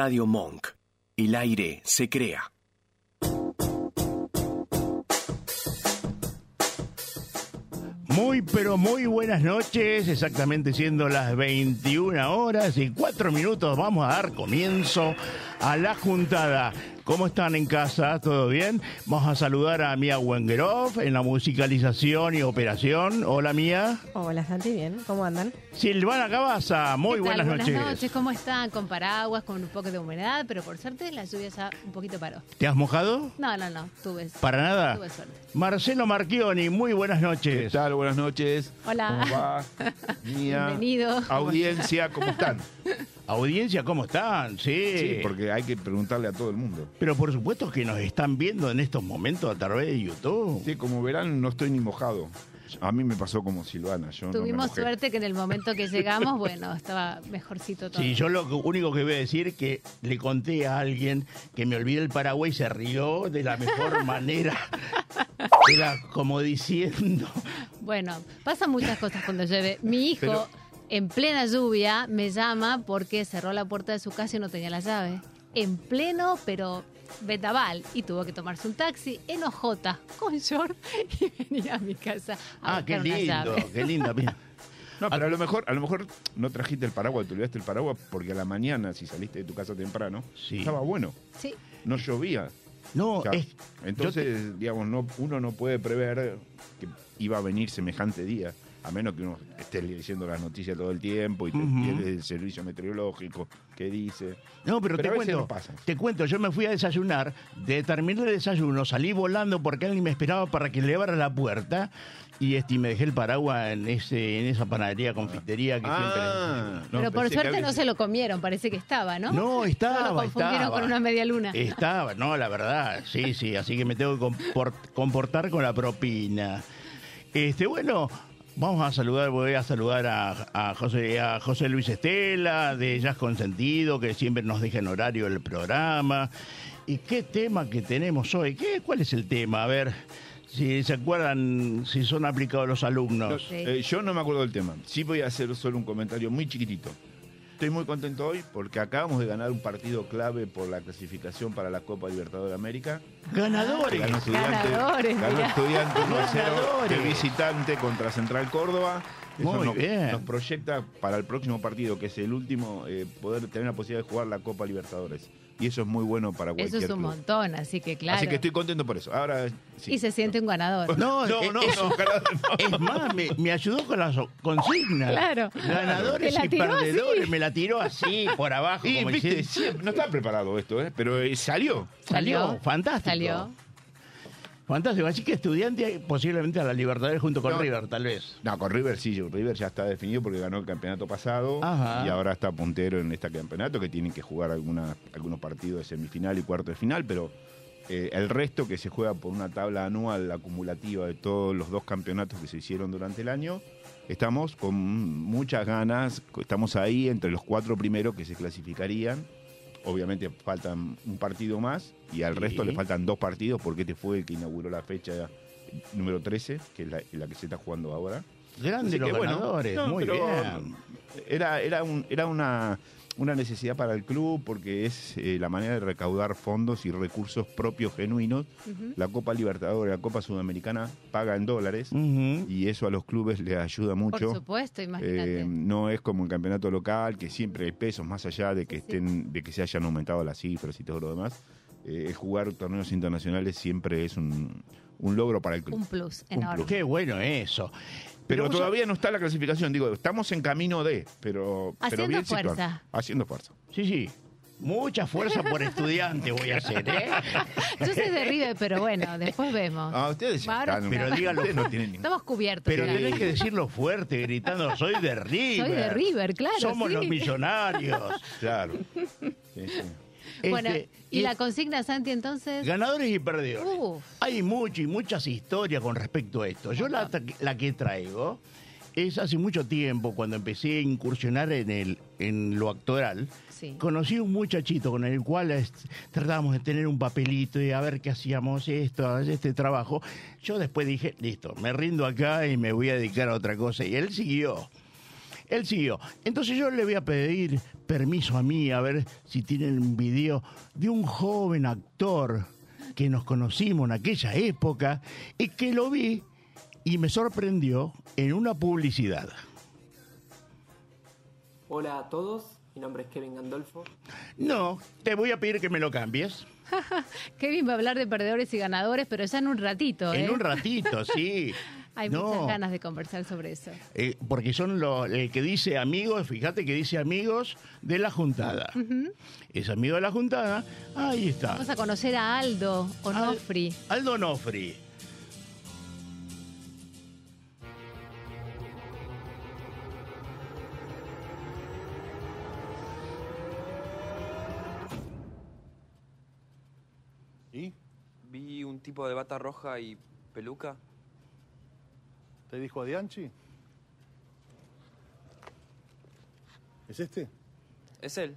Radio Monk. El aire se crea. Muy, pero muy buenas noches, exactamente siendo las 21 horas y 4 minutos vamos a dar comienzo a la juntada. ¿Cómo están en casa? ¿Todo bien? Vamos a saludar a Mía Wengeroff en la musicalización y operación. Hola Mía. Hola Santi, bien, ¿cómo andan? Silvana Cabaza, muy buenas noches. Buenas noches, ¿cómo están? Con paraguas, con un poco de humedad, pero por suerte la lluvia ya un poquito paró. ¿Te has mojado? No, no, no, tuve, ¿Para nada? tuve suerte. Marcelo Marchioni, muy buenas ¿Qué noches. tal? Buenas noches. Hola. ¿Cómo va? Mía. Bienvenido. Audiencia, ¿cómo están? Audiencia, ¿cómo están? Sí. Sí, porque hay que preguntarle a todo el mundo. Pero por supuesto que nos están viendo en estos momentos a través de YouTube. Sí, como verán, no estoy ni mojado. A mí me pasó como Silvana. Yo Tuvimos suerte que en el momento que llegamos, bueno, estaba mejorcito todo. Sí, yo lo único que voy a decir es que le conté a alguien que me olvidé el Paraguay y se rió de la mejor manera. Era como diciendo, Bueno, pasan muchas cosas cuando llueve. Mi hijo, Pero- en plena lluvia, me llama porque cerró la puerta de su casa y no tenía la llave. En pleno, pero betaval. Y tuvo que tomarse un taxi en Ojota con short y venir a mi casa a ah, qué lindo, llave. qué linda. mira. No, pero a lo mejor, a lo mejor no trajiste el paraguas, te olvidaste el paraguas porque a la mañana, si saliste de tu casa temprano, Sí. estaba bueno. Sí, No llovía. No, O sea, es, entonces, digamos, no, uno no puede prever que iba a venir semejante día, a menos que uno esté leyendo las noticias todo el tiempo y te Ujú. tiene el servicio meteorológico que dice. no, pero, Pero te a veces cuento, no pasa. te cuento, yo me fui a desayunar, de terminar el desayuno, salí volando porque alguien me esperaba para que le abra la puerta y este, me dejé el paraguas en ese en esa panadería, confitería que Ah, no, pero por suerte no se lo comieron, parece que estaba, ¿no? No, estaba, No lo confundieron estaba. con una media luna. Estaba, no, la verdad, sí, sí, así que me tengo que compor- comportar con la propina. Este, bueno, vamos a saludar, voy a saludar a, José, a José Luis Estela de Jazz Consentido, que siempre nos deja en horario el programa. ¿Y qué tema que tenemos hoy? ¿Qué, ¿Cuál es el tema? A ver, si se acuerdan, si son aplicados los alumnos. Eh, yo no me acuerdo del tema. Sí voy a hacer solo un comentario muy chiquitito. Estoy muy contento hoy porque acabamos de ganar un partido clave por la clasificación para la Copa Libertadores de América. Ganadores. Ganó estudiante, Ganadores, ganó estudiante 1 a 0 Ganadores. de visitante contra Central Córdoba. Eso Muy nos, bien. nos proyecta para el próximo partido, que es el último, eh, poder tener la posibilidad de jugar la Copa Libertadores. Y eso es muy bueno para cualquier Eso es un club. montón, así que claro. Así que estoy contento por eso. Ahora sí. Y se siente un ganador. No, No, no, eso- no, ganador no. Es más, me, me ayudó con las consignas. Claro. Ganadores y perdedores. así. Me la tiró así, por abajo. Y como viste, no estaba preparado esto, ¿eh? pero eh, salió. Salió, fantástico. Salió. Fantástico. Así que estudiante posiblemente a la Libertadores junto con No. River, tal vez. No, con River sí, River ya está definido porque ganó el campeonato pasado Ajá. y ahora está puntero en este campeonato que tienen que jugar alguna- algunos partidos de semifinal y cuarto de final, pero eh, el resto que se juega por una tabla anual acumulativa de todos los dos campeonatos que se hicieron durante el año, estamos con muchas ganas, estamos ahí entre los cuatro primeros que se clasificarían. Obviamente faltan un partido más y al Sí. resto le faltan dos partidos porque este fue el que inauguró la fecha número 13, que es la, la que se está jugando ahora. Grandes los que, bueno, ganadores. no, Muy bien. Era, era, un- era una, una necesidad para el club porque es eh, la manera de recaudar fondos y recursos propios genuinos. La Copa Libertadores, la Copa Sudamericana paga en dólares y eso a los clubes les ayuda Por mucho. supuesto, imagínate. Eh, no es como el campeonato local, que siempre hay pesos, más allá de que Sí. estén, de que se hayan aumentado las cifras y todo lo demás. Eh, jugar torneos internacionales siempre es un, un logro para el club. un plus un enorme. plus. Qué bueno eso. Pero todavía no está la clasificación, digo, estamos en camino de, pero, pero Haciendo bien situados. fuerza. Haciendo fuerza. Sí, sí. Mucha fuerza por estudiante voy a hacer, ¿eh? Yo soy de River, pero bueno, después vemos. Ah, ustedes ya Ahora están. Pero ustedes no tienen ningún- Estamos cubiertos. Pero ya. tenés que decirlo fuerte, gritando, soy de River. Soy de River, claro. Somos sí. los millonarios. Claro. Sí, sí. Bueno, Este, ¿y la consigna, Santi, entonces? Ganadores y perdedores. Uf. Hay mucho y muchas historias con respecto a esto. Yo la, la que traigo es hace mucho tiempo, cuando empecé a incursionar en, el, en lo actoral, Sí. conocí un muchachito con el cual es- tratábamos de tener un papelito y a ver qué hacíamos esto, este trabajo. Yo después dije, listo, me rindo acá y me voy a dedicar a otra cosa. Y él siguió. Él siguió. Entonces yo le voy a pedir permiso a mí, a ver si tienen un video de un joven actor que nos conocimos en aquella época y que lo vi y me sorprendió en una publicidad. Hola a todos, mi nombre es Kevin Gandolfo. No, te voy a pedir que me lo cambies. Kevin va a hablar de perdedores y ganadores, pero ya en un ratito. ¿eh? En un ratito, sí. Hay No. muchas ganas de conversar sobre eso. Eh, porque son los el que dice amigos, fíjate que dice amigos de la juntada. Es amigo de la juntada, ahí está. Vamos a conocer a Aldo Onofri. Aldo Nofri. ¿Y? Vi un tipo de bata roja y peluca. ¿Te dijo Adianchi? ¿Es este? Es él.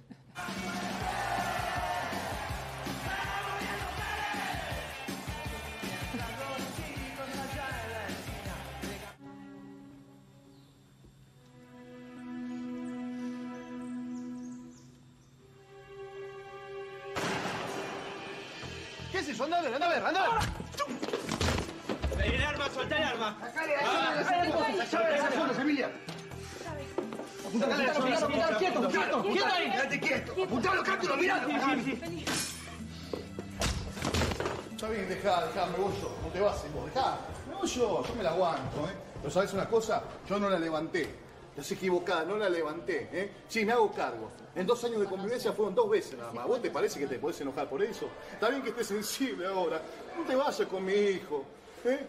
¿Sabes una cosa? Yo no la levanté. Estás equivocada, no la levanté, ¿eh? Sí, me hago cargo. En dos años de convivencia fueron dos veces nada más. ¿Vos te parece que te podés enojar por eso? Está bien que estés sensible ahora. No te vayas con mi hijo, ¿eh?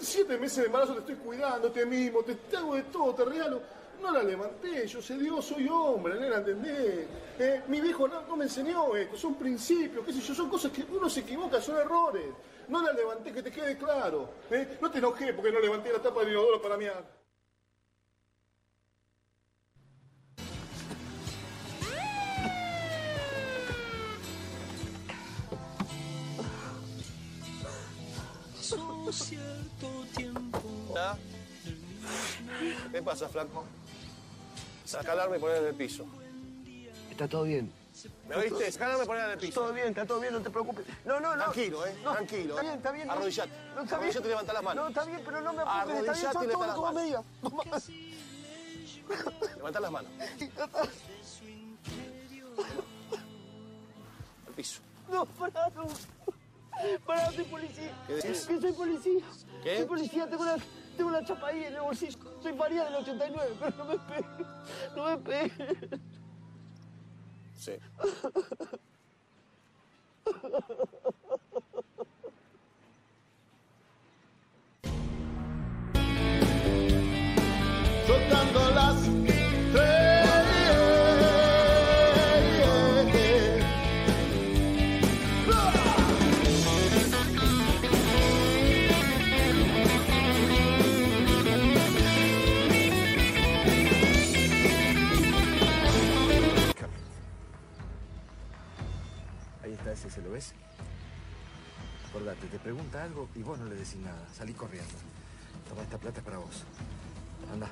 Siete meses de embarazo te estoy cuidando, te mimo, te, te hago de todo, te regalo. No la levanté, yo sé Dios, soy hombre, nena, ¿entendés? ¿Eh? Mi viejo no, no me enseñó esto, son principios, qué sé yo, son cosas que uno se equivoca, son errores. No la levanté, que te quede claro. ¿eh? No te enojé porque no levanté la tapa del inodoro para mí. ¿Qué pasa, flaco? Sacalarme y poner en el piso. Está todo bien. ¿Me oíste? Poner en el piso. Todo bien, está todo bien, no te preocupes. No, no, no. Tranquilo, ¿eh? No, Tranquilo. Está bien, está bien. Arrodillate. No, está bien. Arrodillate y levanta las manos. No, está bien, pero no me apuntes. Está bien, son todo como me digas. Levanta las manos. Al piso. No, pará, no. Pará, soy policía. ¿Qué decís? Que soy policía. ¿Qué? Soy policía, tengo una, tengo una chapa ahí en el bolsillo. Soy María del 89, pero no me pegues. No me pegues. Sí. soltando las ves? Acordate, te pregunta algo y vos no le decís nada. Salí corriendo. Toma, esta plata para vos. Anda.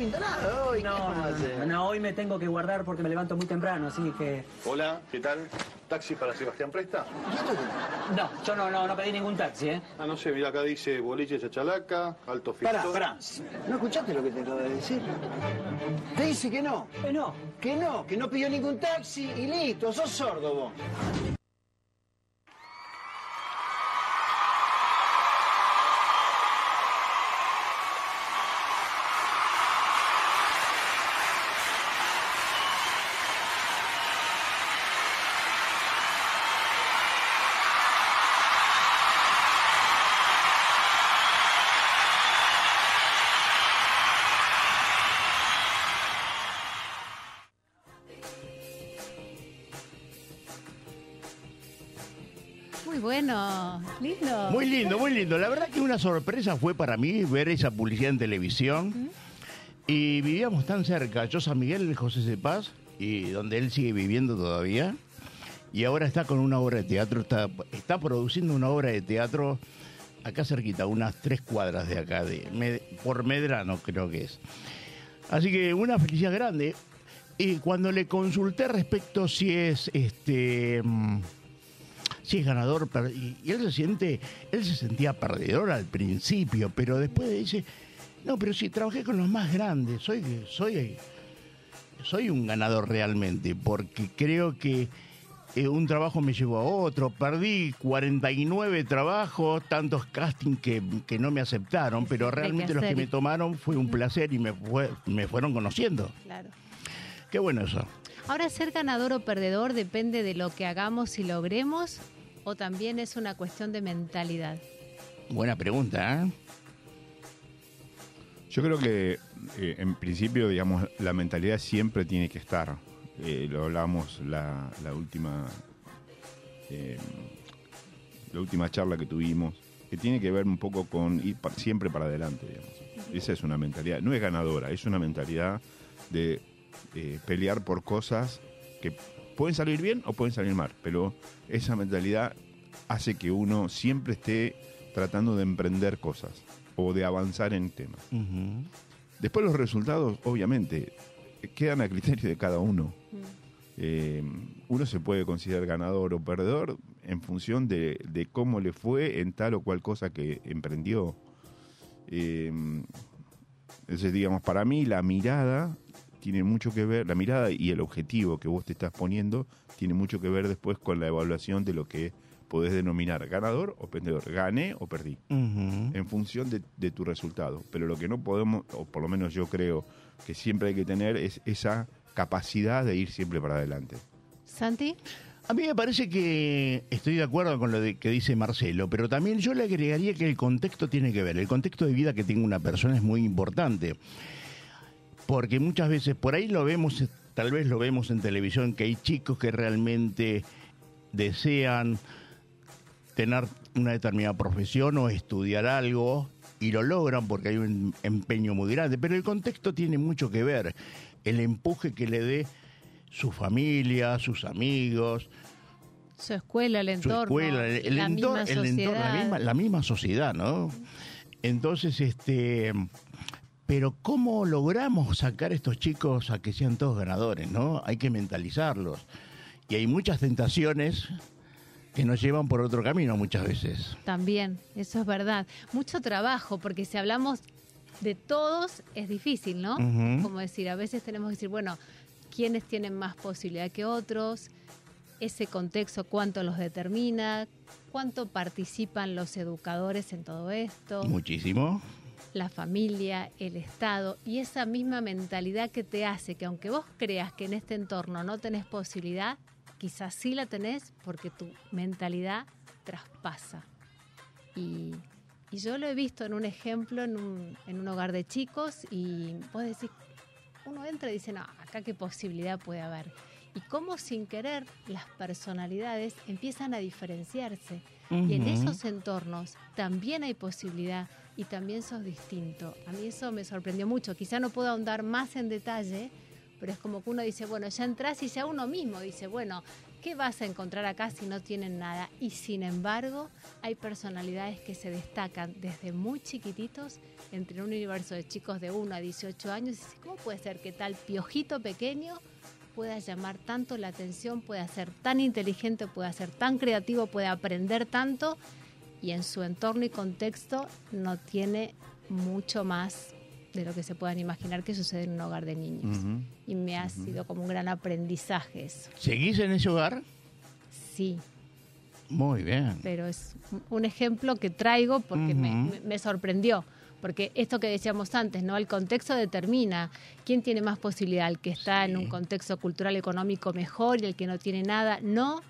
Pinta nada hoy. No, ¿qué no, no, no, hoy me tengo que guardar porque me levanto muy temprano, así que... Hola, ¿qué tal? ¿Taxi para Sebastián Presta? No, yo no, no, no pedí ningún taxi, ¿eh? Ah, no sé, mira acá dice boliche Chachalaca, Alto Pará, Fictor. pará. ¿No escuchaste lo que te acabo de decir? Te dice que no. Eh, no. Que no, que no pidió ningún taxi y listo, sos sordo vos. Lindo. Muy lindo, muy lindo. La verdad que una sorpresa fue para mí ver esa publicidad en televisión. Y vivíamos tan cerca, yo San Miguel, José Cepaz, y donde él sigue viviendo todavía. Y ahora está con una obra de teatro, está, está produciendo una obra de teatro acá cerquita, unas tres cuadras de acá, de, Med- por Medrano creo que es. Así que una felicidad grande. Y cuando le consulté respecto si es este mm, si es ganador, y, y él se siente, él se sentía perdedor al principio, pero después dice, no, pero sí, trabajé con los más grandes, soy, soy, soy un ganador realmente, porque creo que eh, un trabajo me llevó a otro, perdí 49 trabajos, tantos castings que, que no me aceptaron, pero realmente los que me tomaron fue un placer y me, fue- me fueron conociendo. Claro. Qué bueno eso. Ahora, ser ganador o perdedor depende de lo que hagamos y logremos, o también es una cuestión de mentalidad. Buena pregunta, ¿eh? Yo creo que eh, en principio, digamos, la mentalidad siempre tiene que estar. Eh, lo hablamos la, la última la última charla que tuvimos, que tiene que ver un poco con ir siempre para adelante, digamos. Esa es una mentalidad, no es ganadora, es una mentalidad de pelear por cosas que pueden salir bien o pueden salir mal, pero esa mentalidad hace que uno siempre esté tratando de emprender cosas o de avanzar en temas. Ujú. Después los resultados, obviamente, quedan a criterio de cada uno. Eh, uno se puede considerar ganador o perdedor en función de, de cómo le fue en tal o cual cosa que emprendió. Eh, entonces, digamos, para mí la mirada tiene mucho que ver, la mirada y el objetivo que vos te estás poniendo tiene mucho que ver después con la evaluación de lo que podés denominar ganador o perdedor. Gané o perdí en función de, de tu resultado. Pero lo que no podemos, o por lo menos yo creo que siempre hay que tener, es esa capacidad de ir siempre para adelante. Santi, A mí me parece que estoy de acuerdo con lo de- que dice Marcelo, pero también yo le agregaría que el contexto tiene que ver. El contexto de vida que tenga una persona es muy importante. Porque muchas veces por ahí lo vemos, tal vez lo vemos en televisión, que hay chicos que realmente desean tener una determinada profesión o estudiar algo y lo logran porque hay un empeño muy grande, pero el contexto tiene mucho que ver, el empuje que le dé su familia, sus amigos, su escuela, el su entorno, escuela, el, el la entorno, misma el entorno, la sociedad. misma, la misma sociedad, ¿no? Entonces, este, pero ¿cómo logramos sacar a estos chicos a que sean todos ganadores, no? Hay que mentalizarlos. Y hay muchas tentaciones que nos llevan por otro camino muchas veces. También, eso es verdad. Mucho trabajo, porque si hablamos de todos es difícil, ¿no? Como decir, a veces tenemos que decir, bueno, ¿quiénes tienen más posibilidad que otros? Ese contexto, ¿cuánto los determina? ¿Cuánto participan los educadores en todo esto? Muchísimo. La familia, el Estado y esa misma mentalidad que te hace que aunque vos creas que en este entorno no tenés posibilidad, quizás sí la tenés porque tu mentalidad traspasa. Y, yo lo he visto en un ejemplo, en un, en un hogar de chicos y vos decís, uno entra y dice, no, acá qué posibilidad puede haber. Y cómo sin querer las personalidades empiezan a diferenciarse. Y en esos entornos también hay posibilidad y también sos distinto. A mí eso me sorprendió mucho. Quizá no puedo ahondar más en detalle, pero es como que uno dice, bueno, ya entras y ya uno mismo dice, bueno, ¿qué vas a encontrar acá si no tienen nada? Y sin embargo, hay personalidades que se destacan desde muy chiquititos entre un universo de chicos de 1 a 18 años. ¿cómo puede ser que tal piojito pequeño pueda llamar tanto la atención, pueda ser tan inteligente, pueda ser tan creativo, pueda aprender tanto y en su entorno y contexto no tiene mucho más de lo que se puedan imaginar que sucede en un hogar de niños. Y me ha sido como un gran aprendizaje eso. ¿Seguís en ese hogar? Sí, Muy bien. pero es un ejemplo que traigo porque me sorprendió. Porque esto que decíamos antes, ¿no? El contexto determina quién tiene más posibilidad, el que está en un contexto cultural económico mejor y el que no tiene nada. No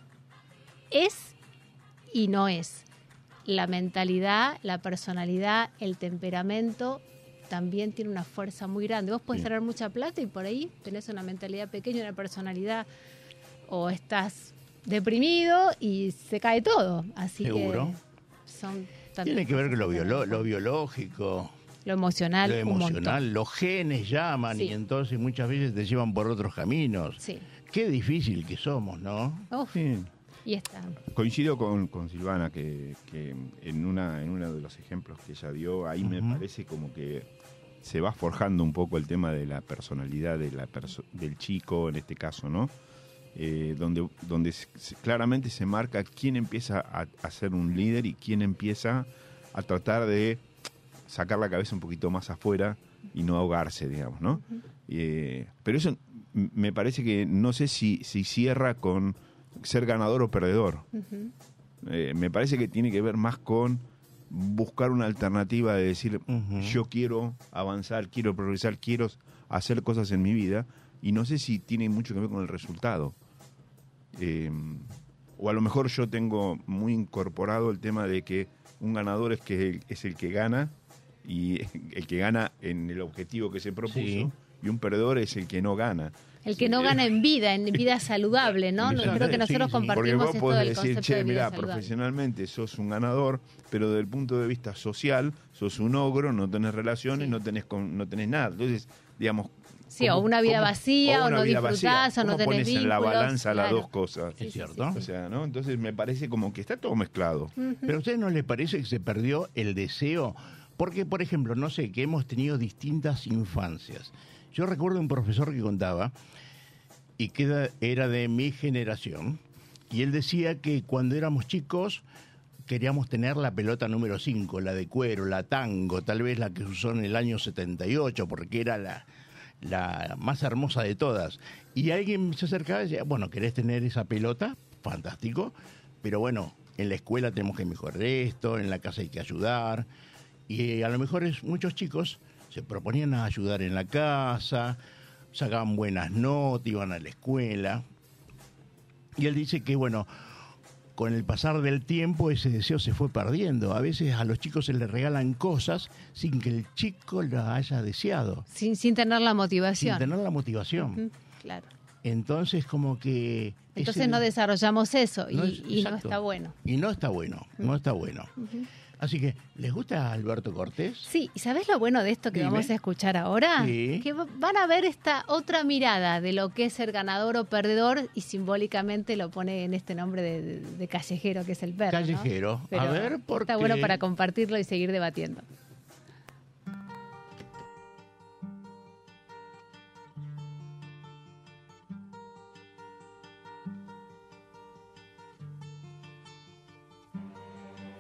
es y no es. La mentalidad, la personalidad, el temperamento también tiene una fuerza muy grande. Vos podés Sí. tener mucha plata y por ahí tenés una mentalidad pequeña, una personalidad, o estás deprimido y se cae todo. Así Seguro. que son Tiene que ver con lo, biolo- lo biológico, lo emocional, lo emocional, los genes llaman Sí. y entonces muchas veces te llevan por otros caminos. Sí. Qué difícil que somos, ¿no? Uf, Sí. y está. Coincido con, con Silvana que, que en, una, en uno de los ejemplos que ella dio, ahí me parece como que se va forjando un poco el tema de la personalidad de la perso- del chico, en este caso, ¿no? Eh, donde donde claramente se marca quién empieza a, a ser un líder y quién empieza a tratar de sacar la cabeza un poquito más afuera y no ahogarse, digamos, ¿no? Eh, pero eso me parece que no sé si, si cierra con ser ganador o perdedor. Eh, me parece que tiene que ver más con buscar una alternativa de decir, yo quiero avanzar, quiero progresar, quiero hacer cosas en mi vida, y no sé si tiene mucho que ver con el resultado. Eh, o a lo mejor yo tengo muy incorporado el tema de que un ganador es, que es el que gana, y el que gana en el objetivo que se propuso, Sí. y un perdedor es el que no gana. El que no gana en vida, en vida saludable, ¿no? Creo que sí, nosotros sí. Porque compartimos vos esto podés del decir, concepto che, de vida mirá, saludable. profesionalmente sos un ganador, pero desde el punto de vista social sos un ogro, no tenés relaciones, Sí. no tenés con- no tenés nada. Entonces, digamos... Sí, o una vida vacía, o no vida disfrutás, o no ¿Cómo tenés pones en la vínculos? balanza las dos cosas? Sí, es sí, cierto. O sea, ¿no? Entonces me parece como que está todo mezclado. Pero a ustedes no les parece que se perdió el deseo? Porque, por ejemplo, no sé, que hemos tenido distintas infancias. Yo recuerdo un profesor que contaba, y que era- de mi generación, y él decía que cuando éramos chicos queríamos tener la pelota número 5, la de cuero, la tango, tal vez la que usó en el año 78, porque era la, la más hermosa de todas. Y alguien se acercaba y decía, bueno, ¿querés tener esa pelota? Fantástico, pero bueno, en la escuela tenemos que mejorar esto, en la casa hay que ayudar. Y eh, a lo mejor es, muchos chicos se proponían ayudar en la casa, sacaban buenas notas, iban a la escuela. Y él dice que, bueno, con el pasar del tiempo ese deseo se fue perdiendo. A veces a los chicos se les regalan cosas sin que el chico lo haya deseado, Sin, sin tener la motivación. sin tener la motivación. Claro. Entonces como que... Entonces ese- no desarrollamos eso y no no, es- y no exacto. está bueno. Y no está bueno, no está bueno. Así que, ¿les gusta Alberto Cortés? Sí, ¿y sabes lo bueno de esto que Dime. vamos a escuchar ahora? Sí. Que va- van a ver esta otra mirada de lo que es ser ganador o perdedor y simbólicamente lo pone en este nombre de, de- de callejero que es el perro. Callejero. A ver, ¿por Está bueno para compartirlo y seguir debatiendo.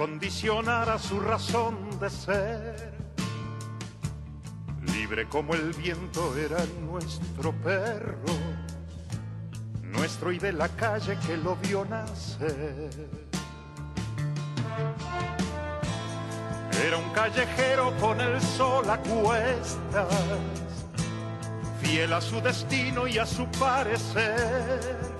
condicionara su razón de ser. Libre como el viento era nuestro perro, nuestro y de la calle que lo vio nacer. Era un callejero con el sol a cuestas, fiel a su destino y a su parecer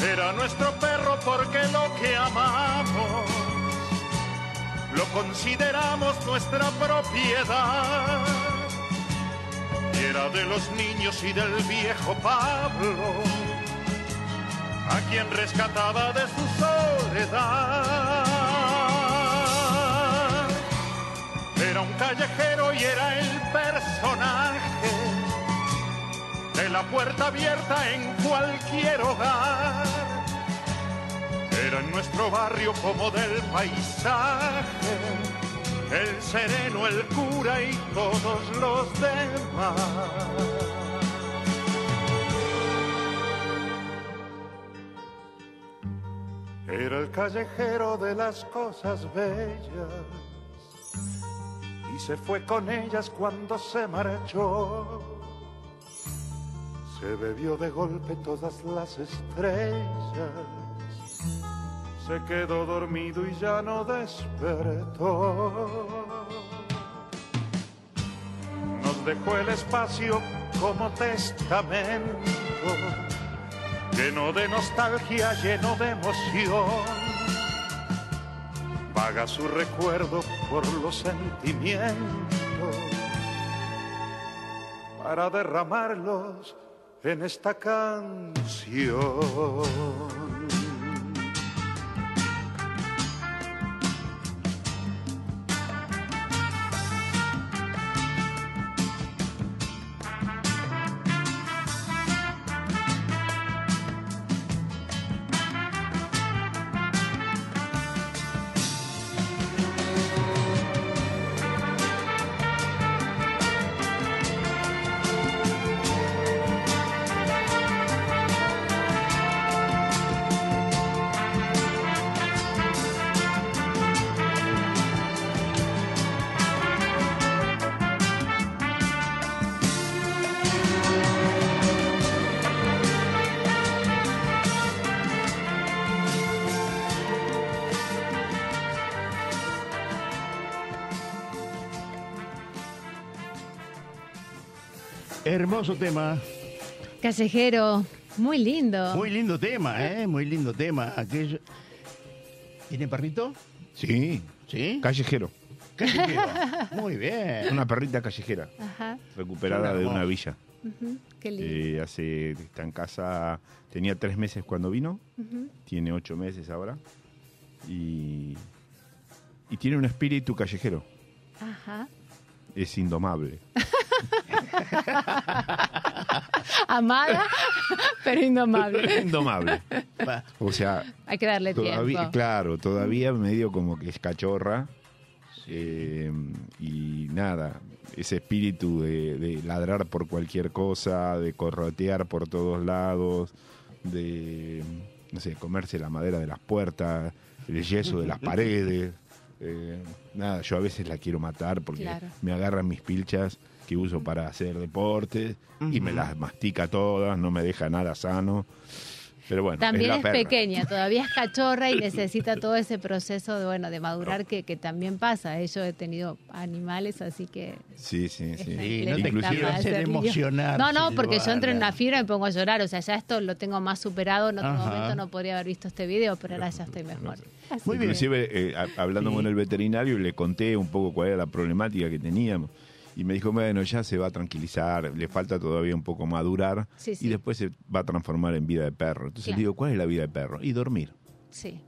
Era nuestro perro porque lo que amamos lo consideramos nuestra propiedad. Y era de los niños y del viejo Pablo, a quien rescataba de su soledad. Era un callejero y era el personaje de la puerta abierta en cualquier hogar. Era en nuestro barrio como del paisaje, el sereno, el cura y todos los demás. Era el callejero de las cosas bellas y se fue con ellas cuando se marchó. Se bebió de golpe todas las estrellas, se quedó dormido y ya no despertó. Nos dejó el espacio como testamento lleno de nostalgia, lleno de emoción. Vaga su recuerdo por los sentimientos para derramarlos en esta canción. Hermoso tema. Callejero, muy lindo. Muy lindo tema, ¿eh? Muy lindo tema. Aquello... ¿Tiene perrito? Sí. ¿Sí? Callejero. Callejero. Muy bien. Una perrita callejera. Ajá. Recuperada de una villa. Ujú, Qué lindo. Eh, hace, está en casa, tenía tres meses cuando vino, tiene ocho meses ahora. Y, y tiene un espíritu callejero. Ajá. Es indomable. Amada, pero indomable. indomable. O sea, Hay que darle todavía, tiempo. claro, todavía medio como que es cachorra. eh, y nada, ese espíritu de, de ladrar por cualquier cosa, de corrotear por todos lados, de, no sé, comerse la madera de las puertas, el yeso de las paredes. Eh, nada, yo a veces la quiero matar porque Claro. me agarran mis pilchas que uso para hacer deporte y me las mastica todas, no me deja nada sano. Pero bueno, También la es, perra. pequeña, todavía es cachorra y necesita todo ese proceso de, bueno, de madurar que, que también pasa. Yo he tenido animales, así que... Sí, sí, sí. Sí, no te quiero hacer emocionar. No, no, porque yo entro en una fibra y me pongo a llorar. O sea, ya esto lo tengo más superado. En otro Ajá. momento no podría haber visto este video, pero ahora ya estoy mejor. Así Muy bien. Inclusive, eh, hablando Sí. con el veterinario, le conté un poco cuál era la problemática que teníamos. Y me dijo, bueno, ya se va a tranquilizar, le falta todavía un poco madurar Sí, sí. y después se va a transformar en vida de perro. Entonces Claro. digo, ¿cuál es la vida de perro? Y dormir. Sí,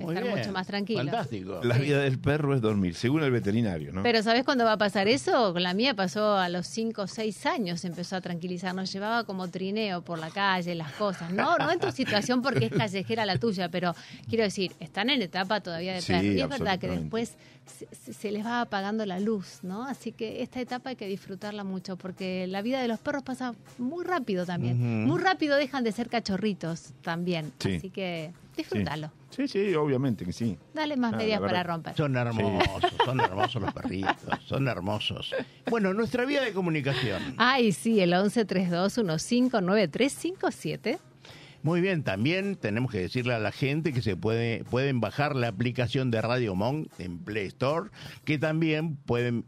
Muy estar bien. mucho más tranquilo. Fantástico. La Sí. vida del perro es dormir, según el veterinario, ¿no? Pero ¿sabes cuándo va a pasar eso? Con la mía pasó a los 5 o 6 años, empezó a tranquilizar, nos llevaba como trineo por la calle, las cosas. No, no en tu situación porque es callejera la tuya, pero quiero decir, están en etapa todavía de Sí, perro. Y es verdad que después se, se- les va apagando la luz, ¿no? Así que esta etapa hay que disfrutarla mucho porque la vida de los perros pasa muy rápido también. Muy rápido dejan de ser cachorritos también. Sí. Así que disfrútalo. Sí, sí, obviamente que sí. Dale más Ah, medias para romper. Son hermosos, son hermosos los perritos, son hermosos. Bueno, nuestra vía de comunicación. Ay, sí, el 1132159357. Muy bien, también tenemos que decirle a la gente que se puede, pueden bajar la aplicación de Radio Monk en Play Store, que también pueden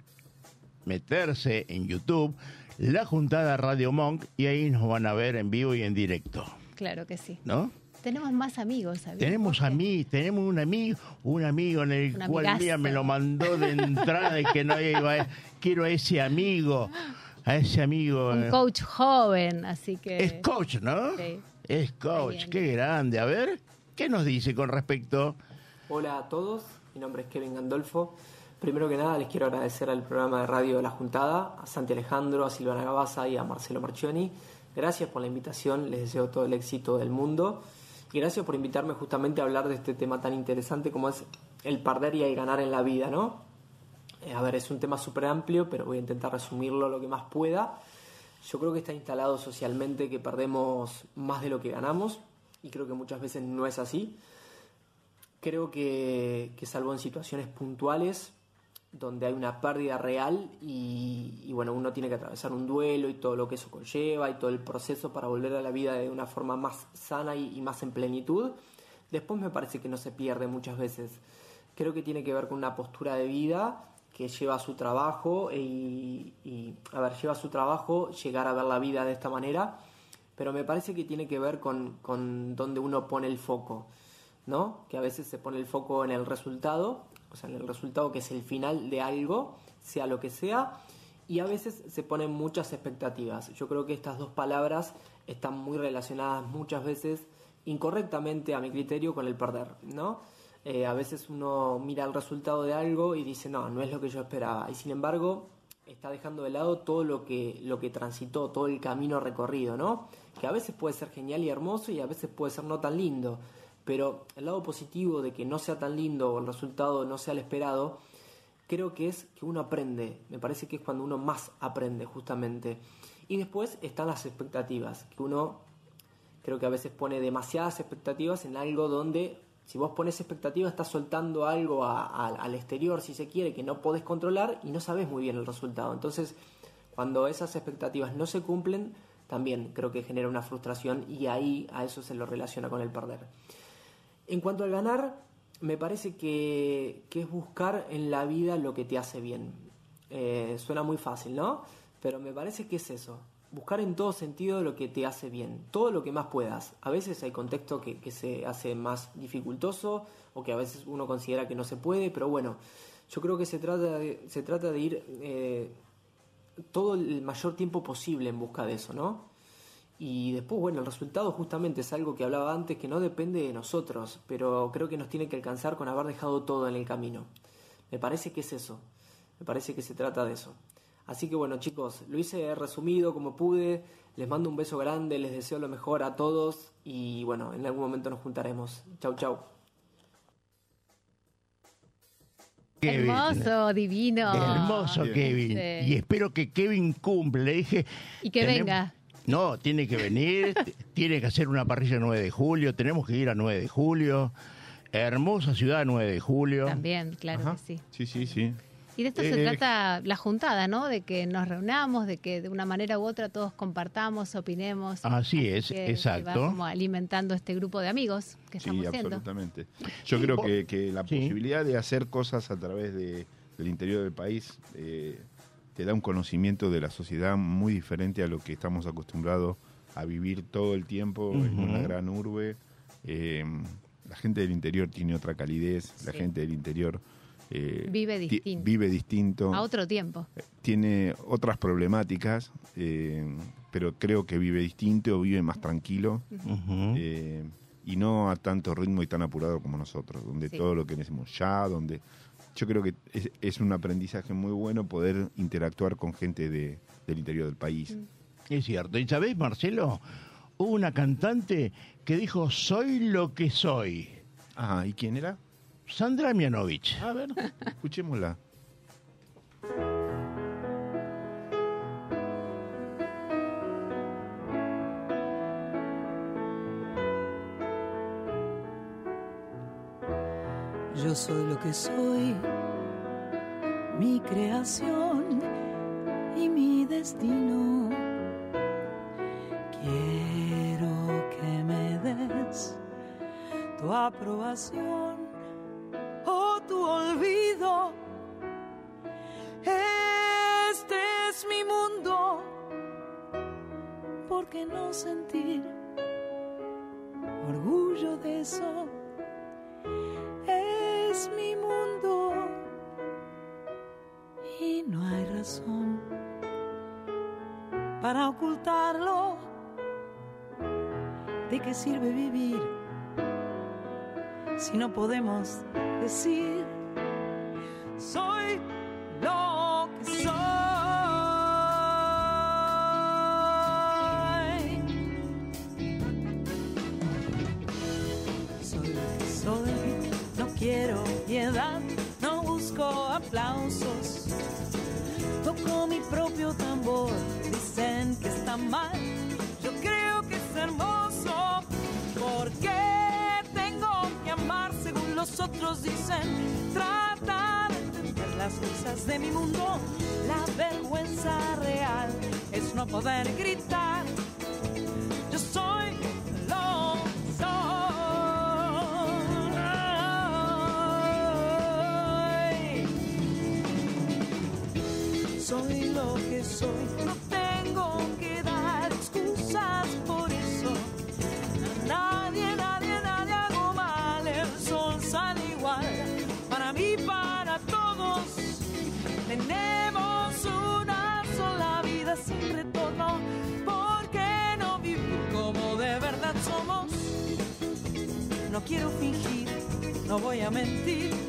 meterse en YouTube, la juntada Radio Monk, y ahí nos van a ver en vivo y en directo, Claro que sí. ¿no? Tenemos más amigos, ¿sabías? Tenemos a mí, tenemos un amigo, un amigo en el Un cual mira, me lo mandó de entrada y que no iba a, quiero a ese amigo, a ese amigo. Un eh, coach joven, así que... Es coach, ¿no? Sí. Es coach, qué grande. A ver, ¿qué nos dice con respecto? Hola a todos, mi nombre es Kevin Gandolfo. Primero que nada les quiero agradecer al programa de radio La Juntada, a Santi Alejandro, a Silvana Gabaza y a Marcelo Marchioni. Gracias por la invitación, les deseo todo el éxito del mundo y gracias por invitarme justamente a hablar de este tema tan interesante como es el perder y el ganar en la vida, ¿no? Eh, a ver, es un tema súper amplio, pero voy a intentar resumirlo lo que más pueda. Yo creo que está instalado socialmente que perdemos más de lo que ganamos y creo que muchas veces no es así. Creo que, que salvo en situaciones puntuales donde hay una pérdida real y, y, bueno, uno tiene que atravesar un duelo y todo lo que eso conlleva y todo el proceso para volver a la vida de una forma más sana y, y más en plenitud, después me parece que no se pierde muchas veces. Creo que tiene que ver con una postura de vida que lleva su trabajo y, y, a ver, lleva su trabajo llegar a ver la vida de esta manera, pero me parece que tiene que ver con, con donde uno pone el foco, ¿no? Que a veces se pone el foco en el resultado o sea, en el resultado que es el final de algo, sea lo que sea, y a veces se ponen muchas expectativas. Yo creo que estas dos palabras están muy relacionadas muchas veces incorrectamente a mi criterio con el perder, ¿no? Eh, a veces uno mira el resultado de algo y dice, no, no es lo que yo esperaba, y sin embargo está dejando de lado todo lo que, lo que transitó, todo el camino recorrido, ¿no? Que a veces puede ser genial y hermoso y a veces puede ser no tan lindo. Pero el lado positivo de que no sea tan lindo o el resultado no sea el esperado, creo que es que uno aprende. Me parece que es cuando uno más aprende justamente. Y después están las expectativas, que uno creo que a veces pone demasiadas expectativas en algo donde si vos pones expectativas estás soltando algo a, al exterior, si se quiere, que no podés controlar y no sabes muy bien el resultado. Entonces, cuando esas expectativas no se cumplen, también creo que genera una frustración y ahí a eso se lo relaciona con el perder. En cuanto al ganar, me parece que, que, es buscar en la vida lo que te hace bien. Eh, suena muy fácil, ¿no? Pero me parece que es eso. Buscar en todo sentido lo que te hace bien, todo lo que más puedas. A veces hay contexto que, se hace más dificultoso o que a veces uno considera que no se puede, pero bueno, yo creo que se trata de, se trata de ir eh, todo el mayor tiempo posible en busca de eso, ¿no? Y después, bueno, el resultado justamente es algo que hablaba antes que no depende de nosotros, pero creo que nos tiene que alcanzar con haber dejado todo en el camino. Me parece que es eso, me parece que se trata de eso. Así que bueno chicos, lo hice resumido como pude, les mando un beso grande, les deseo lo mejor a todos y bueno, en algún momento nos juntaremos. Chau, chau. Kevin. Hermoso, divino. Hermoso, Kevin. Sí. Y espero que Kevin cumple. Le dije. Y que tenemos... venga. No, tiene que venir, tiene que hacer una parrilla 9 de julio, tenemos que ir a 9 de julio. Hermosa ciudad 9 de julio. También, claro Ajá. que sí. Sí, sí, sí. Y de esto eh, se trata la juntada, ¿no? De que nos reunamos, de que de una manera u otra todos compartamos, opinemos. Así es, que, exacto. Que va como alimentando este grupo de amigos que sí, estamos siendo. absolutamente. Yo creo que, que la sí. posibilidad de hacer cosas a través de, del interior del país eh, te da un conocimiento de la sociedad muy diferente a lo que estamos acostumbrados a vivir todo el tiempo uh -huh. en una gran urbe. Eh, la gente del interior tiene otra calidez, sí. la gente del interior eh, vive distinto. Vive distinto. A otro tiempo. Tiene otras problemáticas, eh, pero creo que vive distinto, vive más tranquilo. Uh -huh. y no a tanto ritmo y tan apurado como nosotros, donde sí. todo lo que decimos ya, donde yo creo que es, es, un aprendizaje muy bueno poder interactuar con gente de, del interior del país. Es cierto. ¿Y sabés, Marcelo? Hubo una cantante que dijo, soy lo que soy. Ajá, ¿y quién era? Sandra Mianovich. A ver, escuchémosla. Yo soy lo que soy, mi creación y mi destino. Quiero que me des tu aprobación ¿por qué no sentir orgullo de eso? es mi mundo y no hay razón para ocultarlo. ¿De qué sirve vivir si no podemos decir aplausos. Toco mi propio tambor, dicen que está mal, yo creo que es hermoso. Porque tengo que amar según los otros dicen? Trata de entender las cosas de mi mundo. La vergüenza real es no poder gritar. No tengo que dar excusas por eso. Nadie, nadie, nadie hago mal. El sol sale igual. Para mí, para todos. Tenemos una sola vida sin retorno. ¿Por qué no vivir como de verdad somos? No quiero fingir, no voy a mentir.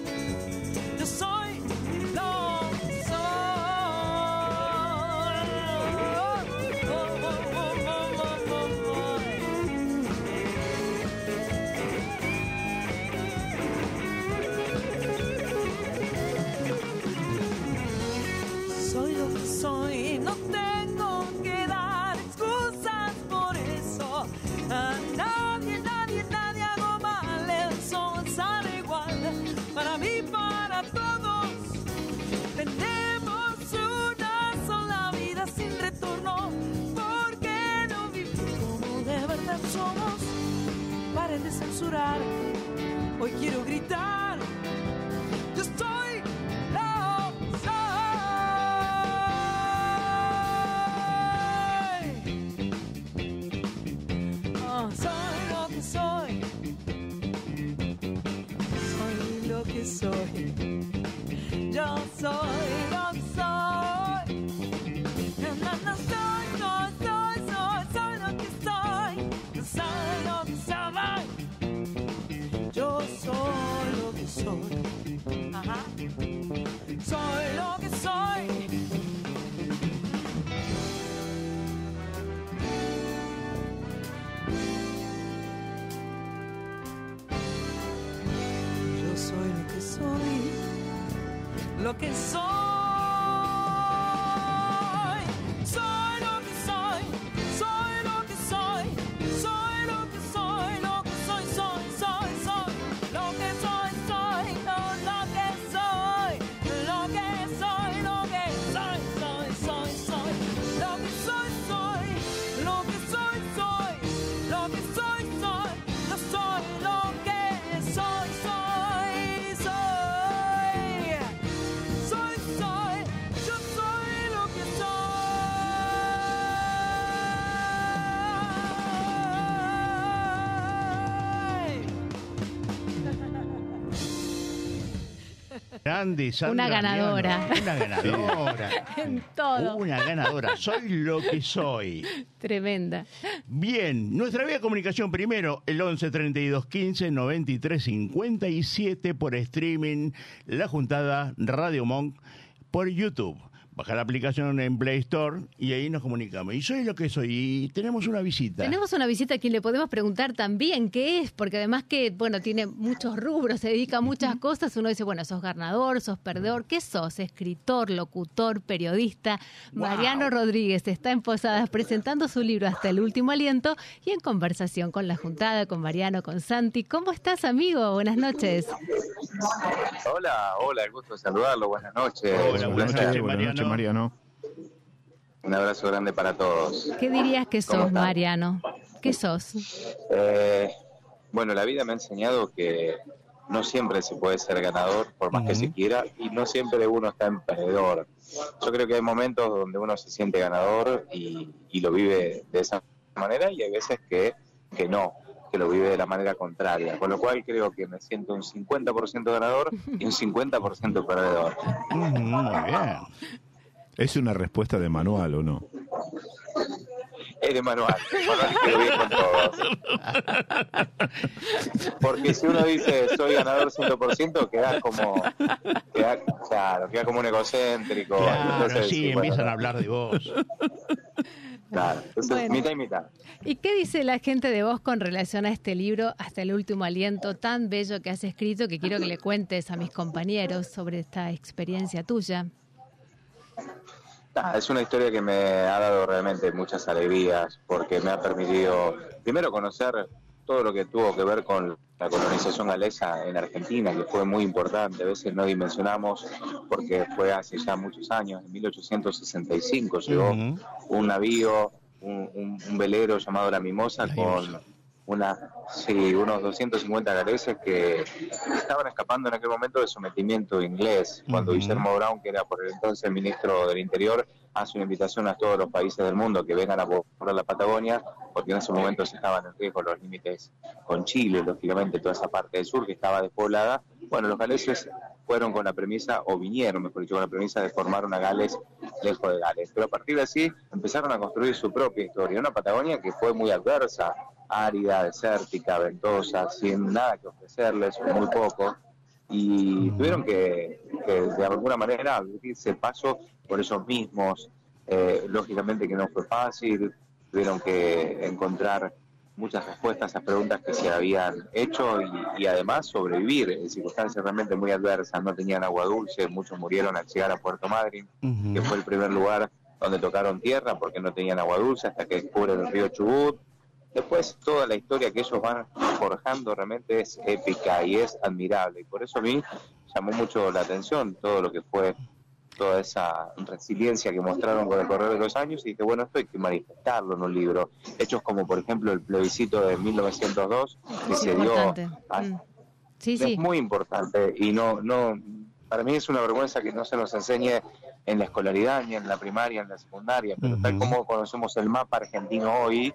Censurar, hoy quiero gritar. Yo estoy lo soy. Oh, soy lo que soy. Soy lo que soy. Yo soy lo que soy. Lo que soy. Grande, Sandra Una ganadora. Miano. Una ganadora. En todo. Una ganadora. Soy lo que soy. Tremenda. Bien, nuestra vía de comunicación primero, el 11 32 15 93 57 por streaming, la juntada Radio Monk por YouTube. Baja la aplicación en Play Store y ahí nos comunicamos. Y soy lo que soy. Y tenemos una visita. Tenemos una visita a quien le podemos preguntar también qué es, porque además que, bueno, tiene muchos rubros, se dedica a muchas cosas. Uno dice, bueno, sos ganador, sos perdedor. ¿Qué sos? Escritor, locutor, periodista. Mariano Rodríguez está en Posadas presentando su libro Hasta el último aliento y en conversación con la juntada, con Mariano, con Santi. ¿Cómo estás, amigo? Buenas noches. Hola, hola, el gusto de saludarlo, buenas noches. Hola, buenas noches, Mariano. Un abrazo grande para todos. ¿Qué dirías que ¿Cómo sos, están? Mariano? ¿Qué sos? Eh, bueno, la vida me ha enseñado que no siempre se puede ser ganador, por más que se quiera, y no siempre uno está en perdedor. Yo creo que hay momentos donde uno se siente ganador y, y lo vive de esa manera, y hay veces que, que no, que lo vive de la manera contraria. Con lo cual creo que me siento un 50% ganador y un 50% perdedor. Muy bien. ¿Es una respuesta de manual o no? Es de manual, manual y quedó bien con todos. Porque si uno dice soy ganador 100%, queda como, queda, claro, queda como un egocéntrico. Claro, Entonces, sí, bueno, empiezan a hablar de vos. Claro, entonces Bueno. mitad y mitad. ¿Y qué dice la gente de vos con relación a este libro, Hasta el último aliento, tan bello que has escrito, que quiero que le cuentes a mis compañeros sobre esta experiencia tuya? Nada, es una historia que me ha dado realmente muchas alegrías porque me ha permitido, primero, conocer todo lo que tuvo que ver con la colonización galesa en Argentina, que fue muy importante. A veces no dimensionamos porque fue hace ya muchos años, en 1865 llegó Ujú. un navío, un, un- un velero llamado La Mimosa con una, sí, unos 250 galeses que estaban escapando en aquel momento del sometimiento inglés, cuando Ujú. Guillermo Brown, que era por el entonces ministro del Interior, hace una invitación a todos los países del mundo que vengan a poblar la Patagonia, porque en ese momento se estaban en riesgo los límites con Chile, lógicamente toda esa parte del sur que estaba despoblada. Bueno, los galeses fueron con la premisa, o vinieron, mejor dicho, con la premisa de formar una Gales lejos de Gales. Pero a partir de así empezaron a construir su propia historia, una Patagonia que fue muy adversa, árida, desértica, ventosa, sin nada que ofrecerles, muy poco, y tuvieron que, que, de alguna manera abrirse paso por ellos mismos. Eh, lógicamente que no fue fácil, tuvieron que encontrar muchas respuestas a preguntas que se habían hecho y, y además sobrevivir en circunstancias realmente muy adversas. No tenían agua dulce, muchos murieron al llegar a Puerto Madryn, que fue el primer lugar donde tocaron tierra porque no tenían agua dulce hasta que descubren el río Chubut. Después toda la historia que ellos van forjando realmente es épica y es admirable. Y por eso a mí llamó mucho la atención todo lo que fue toda esa resiliencia que mostraron con el correr de los años y dije, bueno, esto hay que manifestarlo en un libro. Hechos como, por ejemplo, el plebiscito de 1902, que Es se dio... importante. a- Mm. Sí, es sí. muy importante y no, no, para mí es una vergüenza que no se nos enseñe en la escolaridad, ni en la primaria, en la secundaria, pero tal como conocemos el mapa argentino hoy,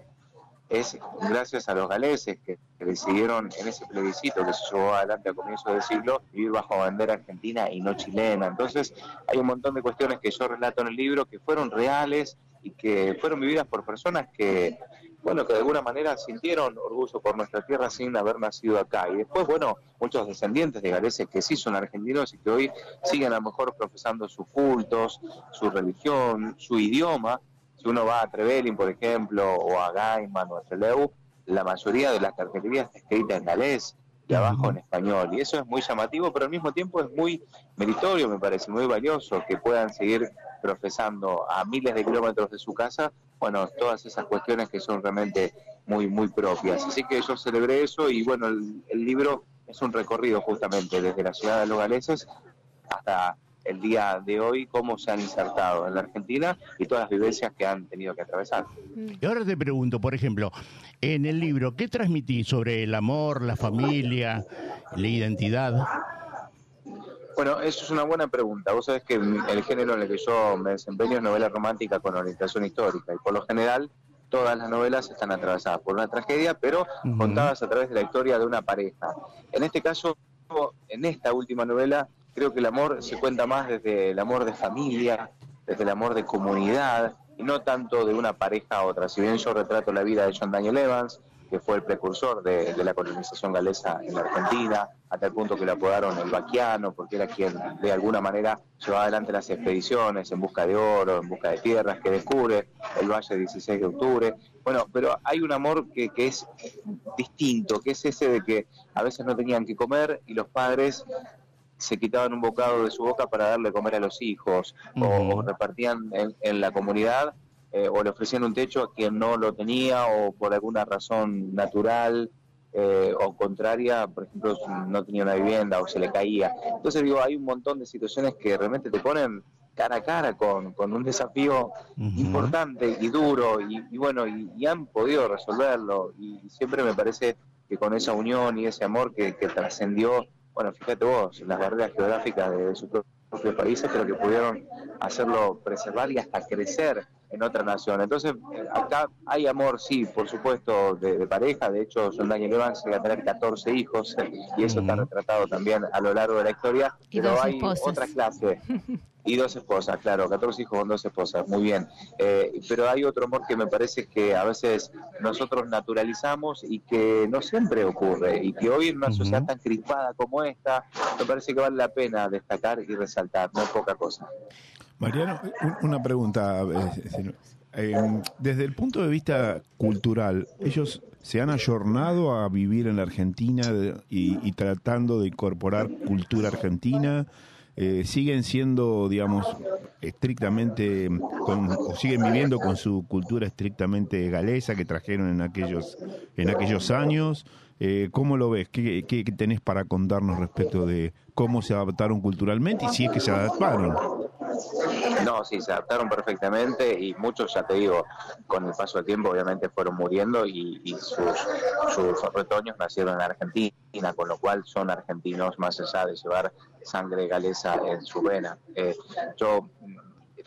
es gracias a los galeses que, decidieron en ese plebiscito que se llevó adelante a comienzos del siglo vivir bajo bandera argentina y no chilena. Entonces hay un montón de cuestiones que yo relato en el libro que fueron reales y que fueron vividas por personas que, bueno, que de alguna manera sintieron orgullo por nuestra tierra sin haber nacido acá. Y después, bueno, muchos descendientes de galeses que sí son argentinos y que hoy siguen a lo mejor profesando sus cultos, su religión, su idioma. Si uno va a Trevelin, por ejemplo, o a Gaiman o a Trelew, la mayoría de la cartelería está escrita en galés y abajo en español. Y eso es muy llamativo, pero al mismo tiempo es muy meritorio, me parece, muy valioso que puedan seguir profesando a miles de kilómetros de su casa, bueno, todas esas cuestiones que son realmente muy, muy propias. Así que yo celebré eso y bueno, el, el libro es un recorrido justamente desde la ciudad de los galeses hasta el día de hoy, cómo se han insertado en la Argentina y todas las vivencias que han tenido que atravesar. Y ahora te pregunto, por ejemplo, en el libro, ¿qué transmitís sobre el amor, la familia, la identidad? Bueno, eso es una buena pregunta. Vos sabés que el género en el que yo me desempeño es novela romántica con orientación histórica y por lo general todas las novelas están atravesadas por una tragedia, pero contadas a través de la historia de una pareja. En este caso, en esta última novela, creo que el amor se cuenta más desde el amor de familia, desde el amor de comunidad y no tanto de una pareja a otra. Si bien yo retrato la vida de John Daniel Evans, que fue el precursor de, la colonización galesa en la Argentina, hasta el punto que lo apodaron el vaquiano, porque era quien de alguna manera llevaba adelante las expediciones en busca de oro, en busca de tierras, que descubre el Valle 16 de Octubre. Bueno, pero hay un amor que es distinto, que es ese de que a veces no tenían que comer y los padres se quitaban un bocado de su boca para darle comer a los hijos, o, o repartían en, en la comunidad eh, o le ofrecían un techo a quien no lo tenía o por alguna razón natural eh, o contraria, por ejemplo, no tenía una vivienda o se le caía. Entonces digo, hay un montón de situaciones que realmente te ponen cara a cara con, con un desafío importante y duro y, y bueno, y, y han podido resolverlo y siempre me parece que con esa unión y ese amor que, que trascendió, bueno, fíjate vos, las barreras geográficas de, sus propios países, pero que pudieron hacerlo preservar y hasta crecer en otra nación. Entonces, eh, acá hay amor, sí, por supuesto, de, de pareja. De hecho, John Daniel Evans llega a tener 14 hijos y eso está retratado también a lo largo de la historia. Y pero dos hay esposas. otra clase. Y dos esposas, claro, 14 hijos con dos esposas, muy bien. Eh, pero hay otro amor que me parece que a veces nosotros naturalizamos y que no siempre ocurre. Y que hoy en una sociedad tan crispada como esta, me parece que vale la pena destacar y resaltar, no es poca cosa. Mariano, un- una pregunta. eh, eh, desde el punto de vista cultural, ellos se han ayornado a vivir en la Argentina y, tratando de incorporar cultura argentina. Eh, siguen siendo, digamos, estrictamente, con- o siguen viviendo con su cultura estrictamente galesa que trajeron en aquellos, en aquellos años. Eh, ¿Cómo lo ves? ¿Qué, qué- qué tenés para contarnos respecto de cómo se adaptaron culturalmente y si es que se adaptaron? No, sí, se adaptaron perfectamente y muchos, ya te digo, con el paso del tiempo obviamente fueron muriendo y, sus, sus retoños nacieron en Argentina, con lo cual son argentinos más allá de llevar sangre galesa en su vena. Eh, yo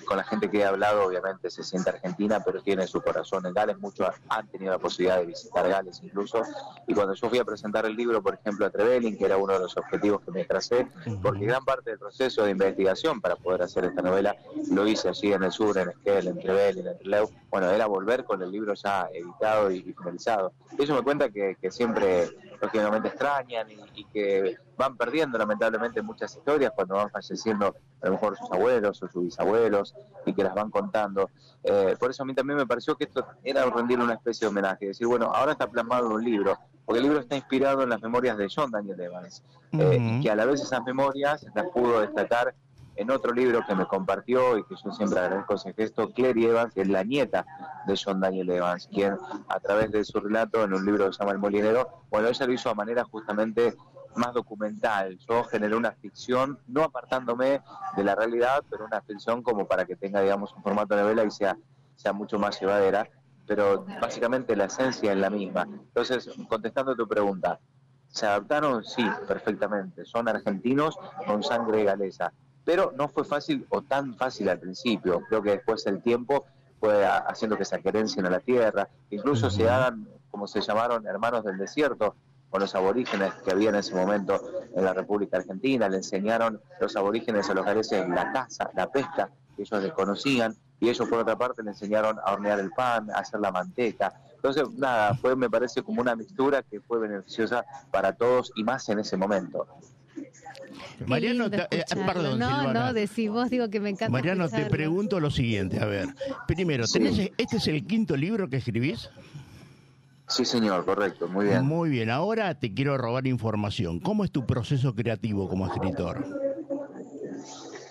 con la gente que he hablado obviamente se siente argentina, pero tiene su corazón en Gales, muchos han tenido la posibilidad de visitar Gales incluso, y cuando yo fui a presentar el libro, por ejemplo, a Trevelin, que era uno de los objetivos que me tracé, porque gran parte del proceso de investigación para poder hacer esta novela lo hice allí en el sur, en Esquel, en Trevelin, en Trelew, bueno, era volver con el libro ya editado y, y finalizado. Ellos me cuentan que, que siempre, lógicamente, extrañan y, y que van perdiendo lamentablemente muchas historias cuando van falleciendo a lo mejor sus abuelos o sus bisabuelos y que las van contando. Eh, por eso a mí también me pareció que esto era rendirle una especie de homenaje, decir, bueno, ahora está plasmado en un libro, porque el libro está inspirado en las memorias de John Daniel Evans, eh, y que a la vez esas memorias las pudo destacar en otro libro que me compartió y que yo siempre agradezco ese gesto, Clary Evans, que es la nieta de John Daniel Evans, quien a través de su relato en un libro que se llama El Molinero, bueno, ella lo hizo a manera justamente más documental. Yo generé una ficción, no apartándome de la realidad, pero una ficción como para que tenga, digamos, un formato de novela y sea, sea mucho más llevadera, pero básicamente la esencia es la misma. Entonces, contestando tu pregunta, ¿se adaptaron? Sí, perfectamente. Son argentinos con sangre galesa pero no fue fácil o tan fácil al principio. Creo que después el tiempo fue haciendo que se acerencien a la tierra, incluso se hagan, como se llamaron, hermanos del desierto, con los aborígenes que había en ese momento en la República Argentina, le enseñaron los aborígenes a los galeses la caza, la pesca, que ellos desconocían, y ellos por otra parte le enseñaron a hornear el pan, a hacer la manteca. Entonces, nada, fue, me parece como una mixtura que fue beneficiosa para todos y más en ese momento. Qué Mariano, lindo eh, perdón, no, Silvana. no, decí vos, digo que me encanta. Mariano, te pregunto lo siguiente, a ver. Primero, Sí. ¿tenés- ¿este es el quinto libro que escribís? Sí, señor, correcto, muy bien. Muy bien, ahora te quiero robar información. ¿Cómo es tu proceso creativo como escritor?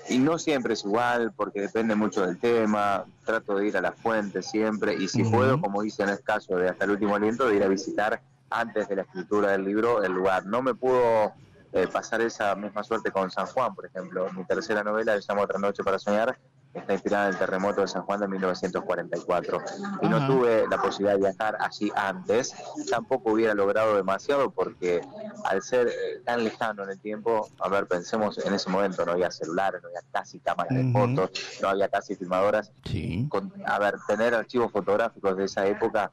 Y no siempre es igual, porque depende mucho del tema. Trato de ir a la fuente siempre. Y si puedo, como hice en el caso de Hasta el último aliento, de ir a visitar antes de la escritura del libro el lugar. No me pudo eh, pasar esa misma suerte con San Juan, por ejemplo. Mi tercera novela, se llama Otra Noche para Soñar, está inspirada en el terremoto de San Juan de 1944. Y no Ajá. tuve la posibilidad de viajar allí antes. Tampoco hubiera logrado demasiado porque al ser eh, tan lejano en el tiempo, a ver, pensemos en ese momento, no había celulares, no había casi cámaras de fotos, no había casi filmadoras. Sí. Con, a ver, tener archivos fotográficos de esa época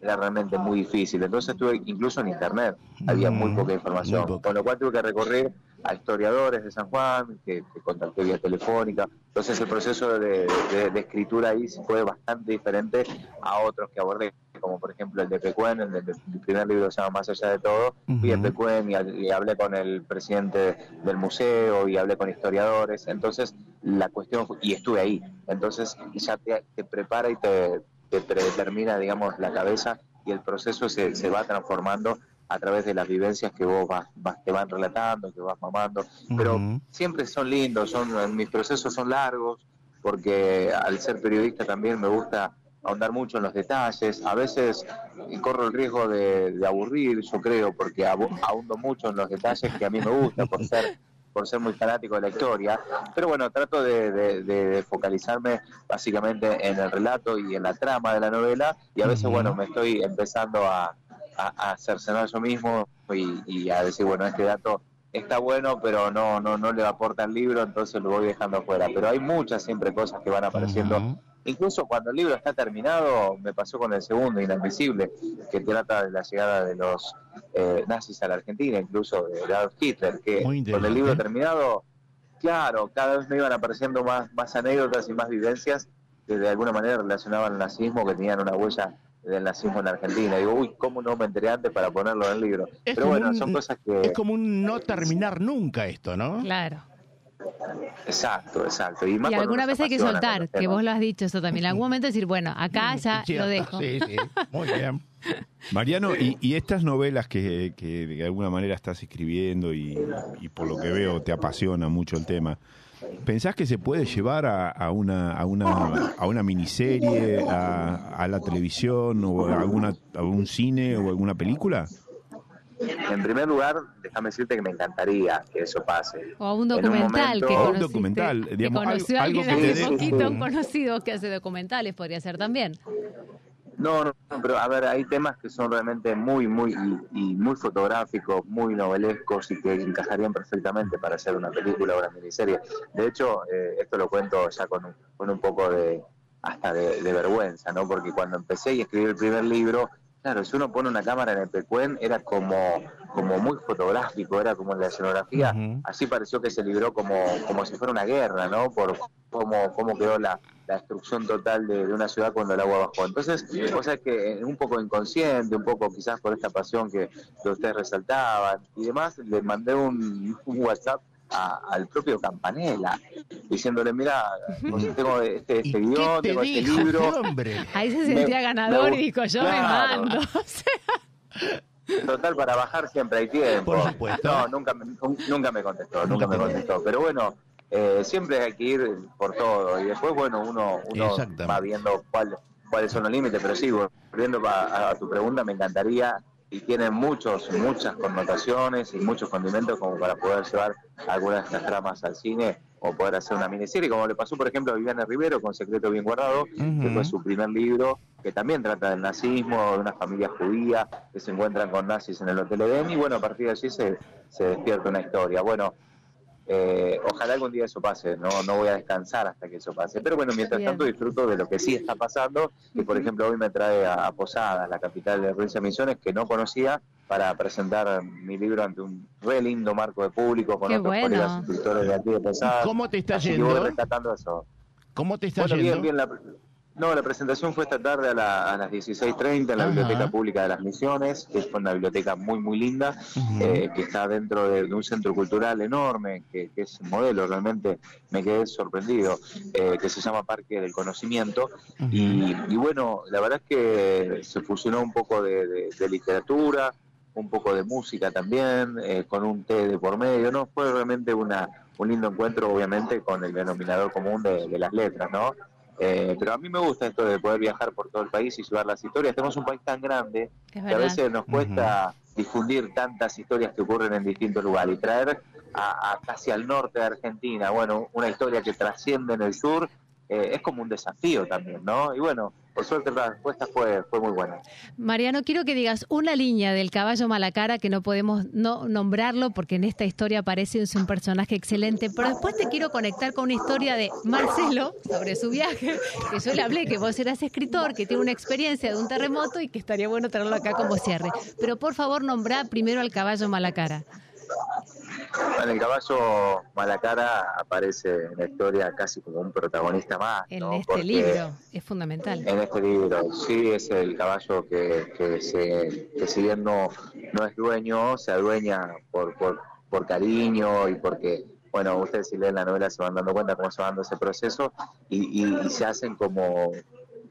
era realmente muy difícil. Entonces tuve, incluso en internet, había muy Mm, poca información. muy. Con lo cual tuve que recurrir a historiadores de San Juan, que, que contacté vía telefónica. Entonces el proceso de, de- de escritura ahí fue bastante diferente a otros que abordé, como por ejemplo el de Pecuen, el, de, mi primer libro se llama Más allá de todo. Fui a Ujú. Pecuen y, y hablé con el presidente del museo y hablé con historiadores. Entonces la cuestión fue- y estuve ahí. Entonces ya te, te prepara y te, te predetermina, digamos, la cabeza y el proceso se, se va transformando a través de las vivencias que vos vas, vas- te van relatando, que vas mamando. Pero siempre son lindos, son mis procesos son largos, porque al ser periodista también me gusta ahondar mucho en los detalles. A veces corro el riesgo de, de aburrir, yo creo, porque ahondo mucho en los detalles que a mí me gusta por ser por ser muy fanático de la historia, pero bueno, trato de, de- de- de focalizarme básicamente en el relato y en la trama de la novela, y a veces, bueno, me estoy empezando a, a, a cercenar yo mismo y, y a decir, bueno, este dato está bueno, pero no, no, no le aporta al libro, entonces lo voy dejando afuera. Pero hay muchas siempre cosas que van apareciendo. Incluso cuando el libro está terminado, me pasó con el segundo, Inadmisible, que trata de la llegada de los eh, nazis a la Argentina, incluso de Adolf Hitler, que con el libro interesante. terminado, claro, cada vez me iban apareciendo más, más anécdotas y más vivencias que de alguna manera relacionaban el nazismo, que tenían una huella del nazismo en la Argentina. Digo, uy, ¿cómo no me enteré antes para ponerlo en el libro? Es Pero bueno, un- son cosas que... Es como un no terminar nunca esto, ¿no? Claro. Exacto, exacto. Y, alguna vez hay que soltar, que vos lo has dicho eso también. En algún momento decir, bueno, acá ya Cierto, lo dejo. Sí, sí, muy bien. Mariano, y, y estas novelas que, que de alguna manera estás escribiendo y, y por lo que veo te apasiona mucho el tema, ¿pensás que se puede llevar a, a una, a, una, a una miniserie, a, a la televisión o a, alguna, a un cine o alguna película? En primer lugar, déjame decirte que me encantaría que eso pase. O a un En un documental momento- que un documental, que digamos, conoció algo- a alguien algo que dé- poquito, un conocido que hace documentales, podría ser también. No, no, no, pero a ver, hay temas que son realmente muy, muy, y, y muy fotográficos, muy novelescos y que encajarían perfectamente para hacer una película o una miniserie. De hecho, eh, esto lo cuento ya con un, con un poco de, hasta de, de vergüenza, ¿no? Porque cuando empecé y escribí el primer libro, claro, si uno pone una cámara en el Pecuen, era como, como muy fotográfico, era como en la escenografía, así pareció que se libró como, como si fuera una guerra, ¿no? Por cómo, cómo quedó la, la destrucción total de, de una ciudad cuando el agua bajó. Entonces, o sea que eh, un poco inconsciente, un poco quizás por esta pasión que, que ustedes resaltaban y demás, le mandé un, un WhatsApp a- al propio Campanella, diciéndole, mira, pues, tengo este, este guion, tengo este libro. Ahí se sentía me ganador y dijo, yo Claro. me mando. Total, para bajar siempre hay tiempo. Por supuesto. No, nunca, me- nunca me contestó, nunca me contestó. Pero bueno, eh, siempre hay que ir por todo. Y después, bueno, uno, uno va viendo cuál, cuáles son los límites. Pero sí, volviendo a, a tu pregunta, me encantaría y tiene muchos, muchas connotaciones y muchos condimentos como para poder llevar algunas de estas tramas al cine o poder hacer una miniserie, como le pasó, por ejemplo, a Viviana Rivero con Secreto Bien Guardado, que Ujú. fue su primer libro, que también trata del nazismo, de una familia judía que se encuentran con nazis en el Hotel Edén, y bueno, a partir de allí se, se despierta una historia. Bueno, eh, ojalá algún día eso pase, no, no voy a descansar hasta que eso pase. Pero bueno, mientras Bien. tanto disfruto de lo que sí está pasando, que por ejemplo hoy me trae a, a Posadas, la capital de la provincia de Misiones, que no conocía, para presentar mi libro ante un re lindo marco de público con Qué otros bueno. colegas escritores de aquí de Posadas. ¿Cómo te está Así que yendo? voy rescatando eso. ¿Cómo te está Bueno, yendo? bien, bien. La, no, la presentación fue esta tarde a, la- a las 16.30 en la Ajá. Biblioteca Pública de las Misiones, que fue una biblioteca muy, muy linda, eh, que está dentro de, de un centro cultural enorme, que, que es un modelo, realmente me quedé sorprendido, eh, que se llama Parque del Conocimiento. Y, y bueno, la verdad es que se fusionó un poco de, de- de literatura, un poco de música también, eh, con un té de por medio, ¿no? Fue realmente una, un lindo encuentro, obviamente, con el denominador común de, de las letras, ¿no? Eh, pero a mí me gusta esto de poder viajar por todo el país y llevar las historias. Tenemos un país tan grande que a veces nos cuesta difundir tantas historias que ocurren en distintos lugares y traer a, a casi al norte de Argentina, bueno, una historia que trasciende en el sur, eh, es como un desafío también, ¿no? Y bueno, por la respuesta fue, fue muy buena. Mariano, quiero que digas una línea del caballo Malacara que no podemos no nombrarlo porque en esta historia aparece un personaje excelente, pero después te quiero conectar con una historia de Marcelo sobre su viaje, que yo le hablé que vos eras escritor, que tiene una experiencia de un terremoto y que estaría bueno tenerlo acá como cierre. Pero por favor, nombrá primero al caballo Malacara. Bueno, el caballo Malacara aparece en la historia casi como un protagonista más. En ¿no? este Porque- libro, es fundamental. En este libro, sí, es el caballo que, que, se, que si bien no, no es dueño, se adueña por, por, por cariño y porque, bueno, ustedes si leen la novela se van dando cuenta cómo se va dando ese proceso y, y- y se hacen como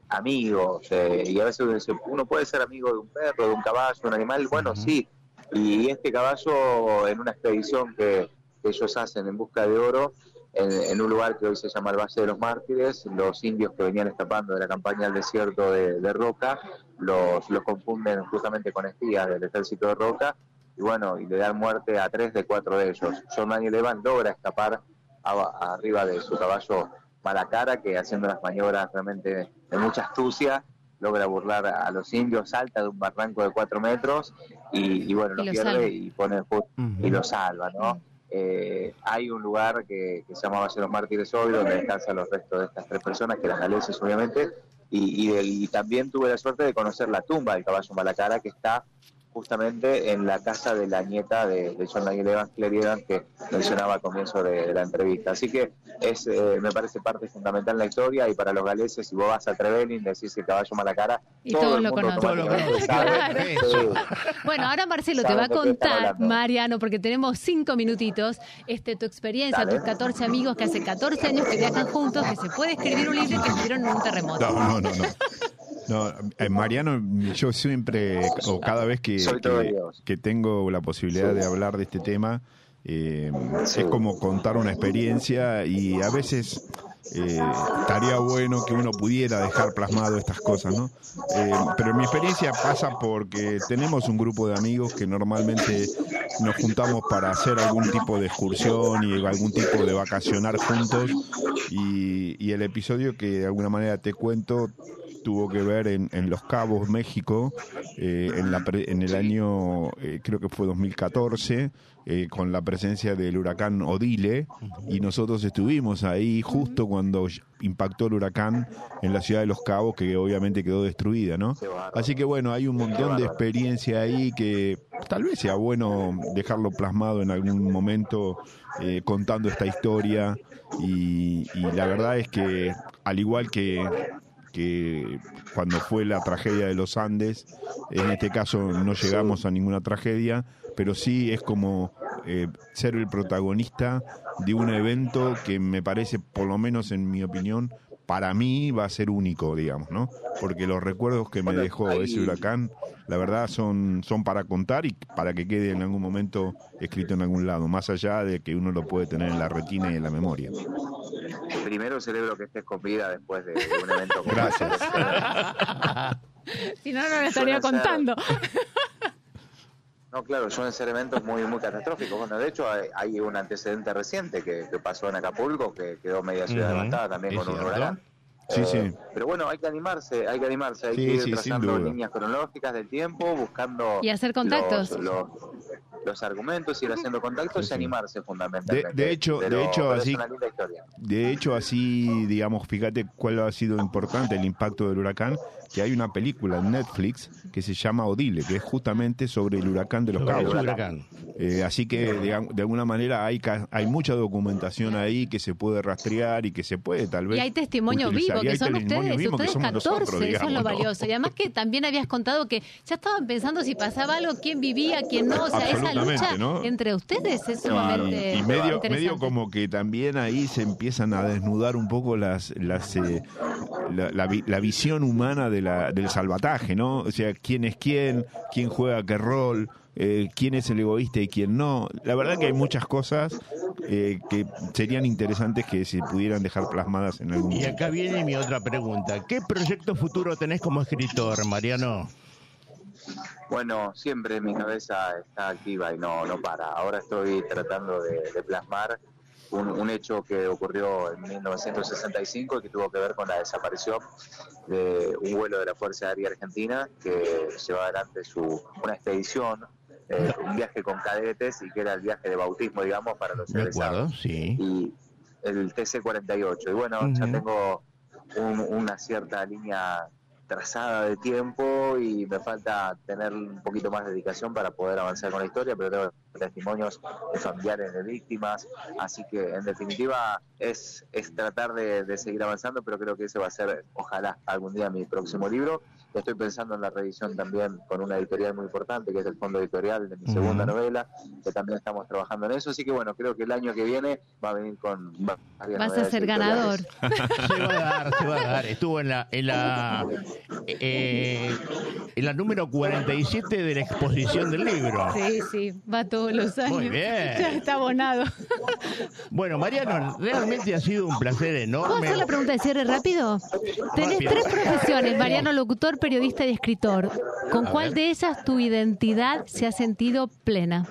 amigos. eh, y a veces uno dice, uno puede ser amigo de un perro, de un caballo, de un animal, bueno, sí. Y este caballo, en una expedición que, ellos hacen en busca de oro, en, un lugar que hoy se llama el Valle de los Mártires, los indios que venían escapando de la campaña al desierto de, Roca, los, los confunden justamente con espías del ejército de Roca, y bueno, y le dan muerte a tres de cuatro de ellos. John Daniel Evans logra escapar a- arriba de su caballo Malacara, que haciendo unas maniobras realmente de mucha astucia, logra burlar a los indios, salta de un barranco de cuatro metros y, y bueno, Y lo pierde salva. y pone ju- y lo salva, ¿no? Eh, hay un lugar que, que se llama Valle de los Mártires hoy, donde descansan los restos de estas tres personas, que eran galeses obviamente, y, y, y también tuve la suerte de conocer la tumba del caballo Malacara, que está justamente en la casa de la nieta de, de John Daniel Evans, Clary Evans, que mencionaba al comienzo de, de la entrevista. Así que es, eh, me parece parte fundamental en la historia y para los galeses, si vos vas a Trevelin, decís el caballo mala cara, Y todo todos el lo. Claro. Sí. Bueno, ahora Marcelo te va a contar. Mariano, porque tenemos cinco minutitos, este, tu experiencia, Dale. tus 14 amigos que hace 14 años que viajan juntos, que se puede escribir un libro y que estuvieron en un terremoto. No, no, no, no. No, eh, Mariano, yo siempre, o cada vez que, que tengo la posibilidad de hablar de este tema, eh, es como contar una experiencia y a veces eh, estaría bueno que uno pudiera dejar plasmado estas cosas, ¿no? Eh, pero mi experiencia pasa porque tenemos un grupo de amigos que normalmente nos juntamos para hacer algún tipo de excursión y algún tipo de vacacionar juntos y, y el episodio que de alguna manera te cuento tuvo que ver en, en Los Cabos, México, eh, en, la pre- en el año, eh, creo que fue 2014, eh, con la presencia del huracán Odile, y nosotros estuvimos ahí justo cuando impactó el huracán en la ciudad de Los Cabos, que obviamente quedó destruida, ¿no? Así que bueno, hay un montón de experiencia ahí que tal vez sea bueno dejarlo plasmado en algún momento contando esta historia, y la verdad es que al igual que que cuando fue la tragedia de los Andes, en este caso no llegamos a ninguna tragedia, pero sí es como eh, ser el protagonista de un evento que me parece, por lo menos en mi opinión, para mí va a ser único, digamos, ¿no? Porque los recuerdos que me Bueno, dejó ahí- ese huracán, la verdad son, son para contar y para que quede en algún momento escrito en algún lado, más allá de que uno lo puede tener en la retina y en la memoria. Primero celebro que estés con vida después de, un evento como Gracias. este. Si no, no lo estaría contando. No, claro, suelen ser eventos muy muy catastróficos. Bueno, de hecho hay, hay un antecedente reciente que, que pasó en Acapulco, que quedó media ciudad Ujú, devastada también con un huracán. Sí, Eh, sí. Pero bueno, hay que animarse, hay que animarse, hay Sí, que ir sí, trazando líneas cronológicas del tiempo, buscando Y hacer contactos. Los, los- los argumentos, ir haciendo contactos y animarse fundamentalmente. De- de hecho- de hecho, así- una linda historia. De hecho, así, digamos, fíjate cuál ha sido importante el impacto del huracán, que hay una película en Netflix que se llama Odile, que es justamente sobre el huracán de los Sobre el Cabos. huracán. Eh, así que, digamos, de alguna manera, hay, ca- hay mucha documentación ahí que se puede rastrear y que se puede, tal vez. Y hay testimonio utilizar. vivo, Y que son ustedes, ustedes somos 14, nosotros, eso es lo digamos, ¿no? valioso. Y además que también habías contado que ya estaban pensando si pasaba algo, quién vivía, quién no. O sea, esa lucha ¿no? entre ustedes es sumamente y medio, medio como que también ahí se empiezan a desnudar un poco las, las eh, la, la visión humana de la, del salvataje, ¿no? O sea, quién es quién, quién juega qué rol, eh, quién es el egoísta y quién no. La verdad que hay muchas cosas eh, que serían interesantes que se pudieran dejar plasmadas en algún Y momento. acá viene mi otra pregunta. ¿Qué proyecto futuro tenés como escritor, Mariano? Bueno, siempre mi cabeza está activa y no, no para. Ahora estoy tratando de, de plasmar un, un hecho que ocurrió en 1965 y que tuvo que ver con la desaparición de un vuelo de la Fuerza Aérea Argentina que llevaba adelante su, una expedición, eh, un viaje con cadetes y que era el viaje de bautismo, digamos, para los De acuerdo, sí. Y el TC-48. Y bueno, ya Ujú. tengo un- una cierta línea trazada de tiempo y me falta tener un poquito más de dedicación para poder avanzar con la historia, pero tengo testimonios de familiares de víctimas, así que en definitiva es, es tratar de, de seguir avanzando, pero creo que ese va a ser, ojalá, algún día mi próximo libro. Estoy pensando en la revisión también con una editorial muy importante, que es el fondo editorial de mi segunda novela, que también estamos trabajando en eso, así que bueno, creo que el año que viene va a venir con... Vas a ser ganador. Se va a dar, se va a dar. Estuvo en la, en la, eh, en la número 47 de la exposición del libro. Sí, sí, va todos los años. Muy bien. Ya está abonado. Bueno, Mariano, realmente ha sido un placer ¿Puedo enorme. hacer la pregunta de cierre rápido? Tenés Rápido. tres profesiones, Mariano, locutor, periodista y escritor. ¿Con A cuál ver. de ellas tu identidad se ha sentido plena?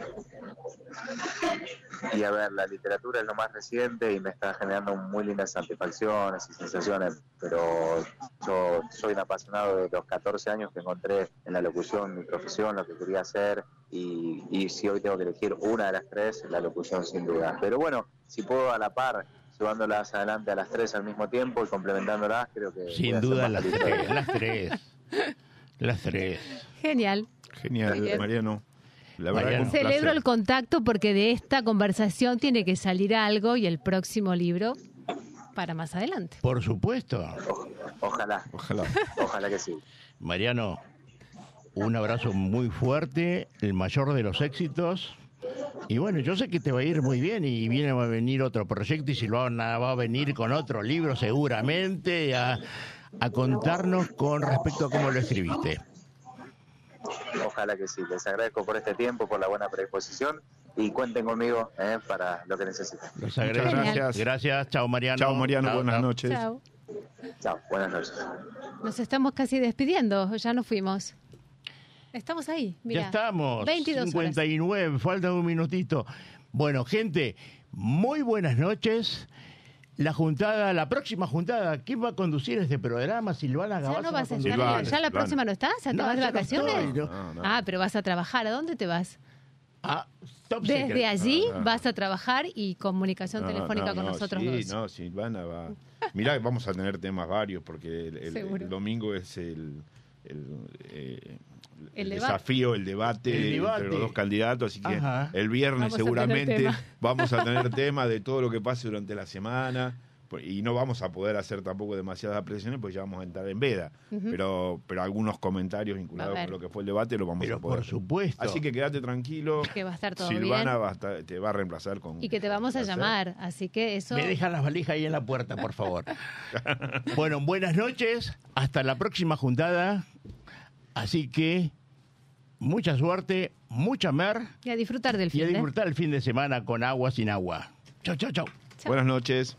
Y a ver, la literatura es lo más reciente y me está generando muy lindas satisfacciones y sensaciones, pero yo soy un apasionado de los 14 años que encontré en la locución, mi profesión, lo que quería hacer, y, y si hoy tengo que elegir una de las tres, la locución sin duda. Pero bueno, si puedo a la par, llevándolas adelante a las tres al mismo tiempo y complementándolas, creo que... Sin duda las tres, las tres. Las tres. Genial. Genial. Mariano. La verdad Mariano. que un Celebro placer. el contacto porque de esta conversación tiene que salir algo y el próximo libro para más adelante. Por supuesto. Ojalá, Ojalá. ojalá que sí. Mariano, un abrazo muy fuerte, el mayor de los éxitos. Y bueno, yo sé que te va a ir muy bien y viene a venir otro proyecto y Silvana va a venir con otro libro seguramente a, a contarnos con respecto a cómo lo escribiste. Ojalá que sí. Les agradezco por este tiempo, por la buena predisposición y cuenten conmigo eh, para lo que necesiten. Los agradezco. gracias. Gracias, chao Mariano. Chao, Mariano. Chao, buenas chao. noches. Chao. Chao, buenas noches. Nos estamos casi despidiendo, ya nos fuimos. Estamos ahí, mira. Ya estamos. 22 horas. 59, falta un minutito. Bueno, gente, muy buenas noches. La juntada, la próxima juntada, ¿quién va a conducir este programa? Silvana Ya Gabaza no va vas a estar. Silvana, ¿Ya la Silvana. próxima no estás? ¿Ya te No, vas de ya no vacaciones? estoy, no. Ah, pero vas a trabajar. ¿A dónde te vas? Ah, top Desde secret. allí No, no. vas a trabajar y comunicación No, telefónica no, con no, nosotros sí, dos. no, Silvana va. Mirá, que vamos a tener temas varios porque el, el- Seguro. el domingo es el, el, eh, El desafío, el debate, El debate. entre los dos candidatos. Así que Ajá. el viernes Vamos seguramente vamos a tener tema de todo lo que pase durante la semana. Pues, Y no vamos a poder hacer tampoco demasiadas apreciaciones porque ya vamos a entrar en veda. pero, pero algunos comentarios vinculados con lo que fue el debate lo vamos Pero a poder. por supuesto. Así que quédate tranquilo. Que va a estar todo Silvana bien. va a estar- te va a reemplazar con. Y que te vamos a llamar. Así que eso. Me dejan las valijas ahí en la puerta, por favor. bueno, buenas noches. Hasta la próxima juntada. Así que mucha suerte, mucha mer Y a disfrutar del y a fin de. disfrutar el fin de semana con agua sin agua. Chau, chau, chau. Buenas noches.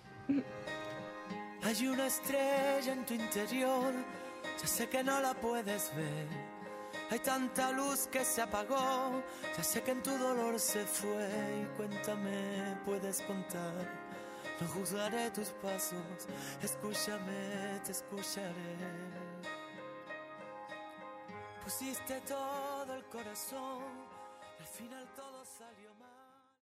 Hay una estrella en tu interior, ya sé que no la puedes ver. Hay tanta luz que se apagó, ya sé que en tu dolor se fue. Y cuéntame, puedes contar. No juzgaré tus pasos, escúchame, te escucharé. Pusiste todo el corazón, al final todo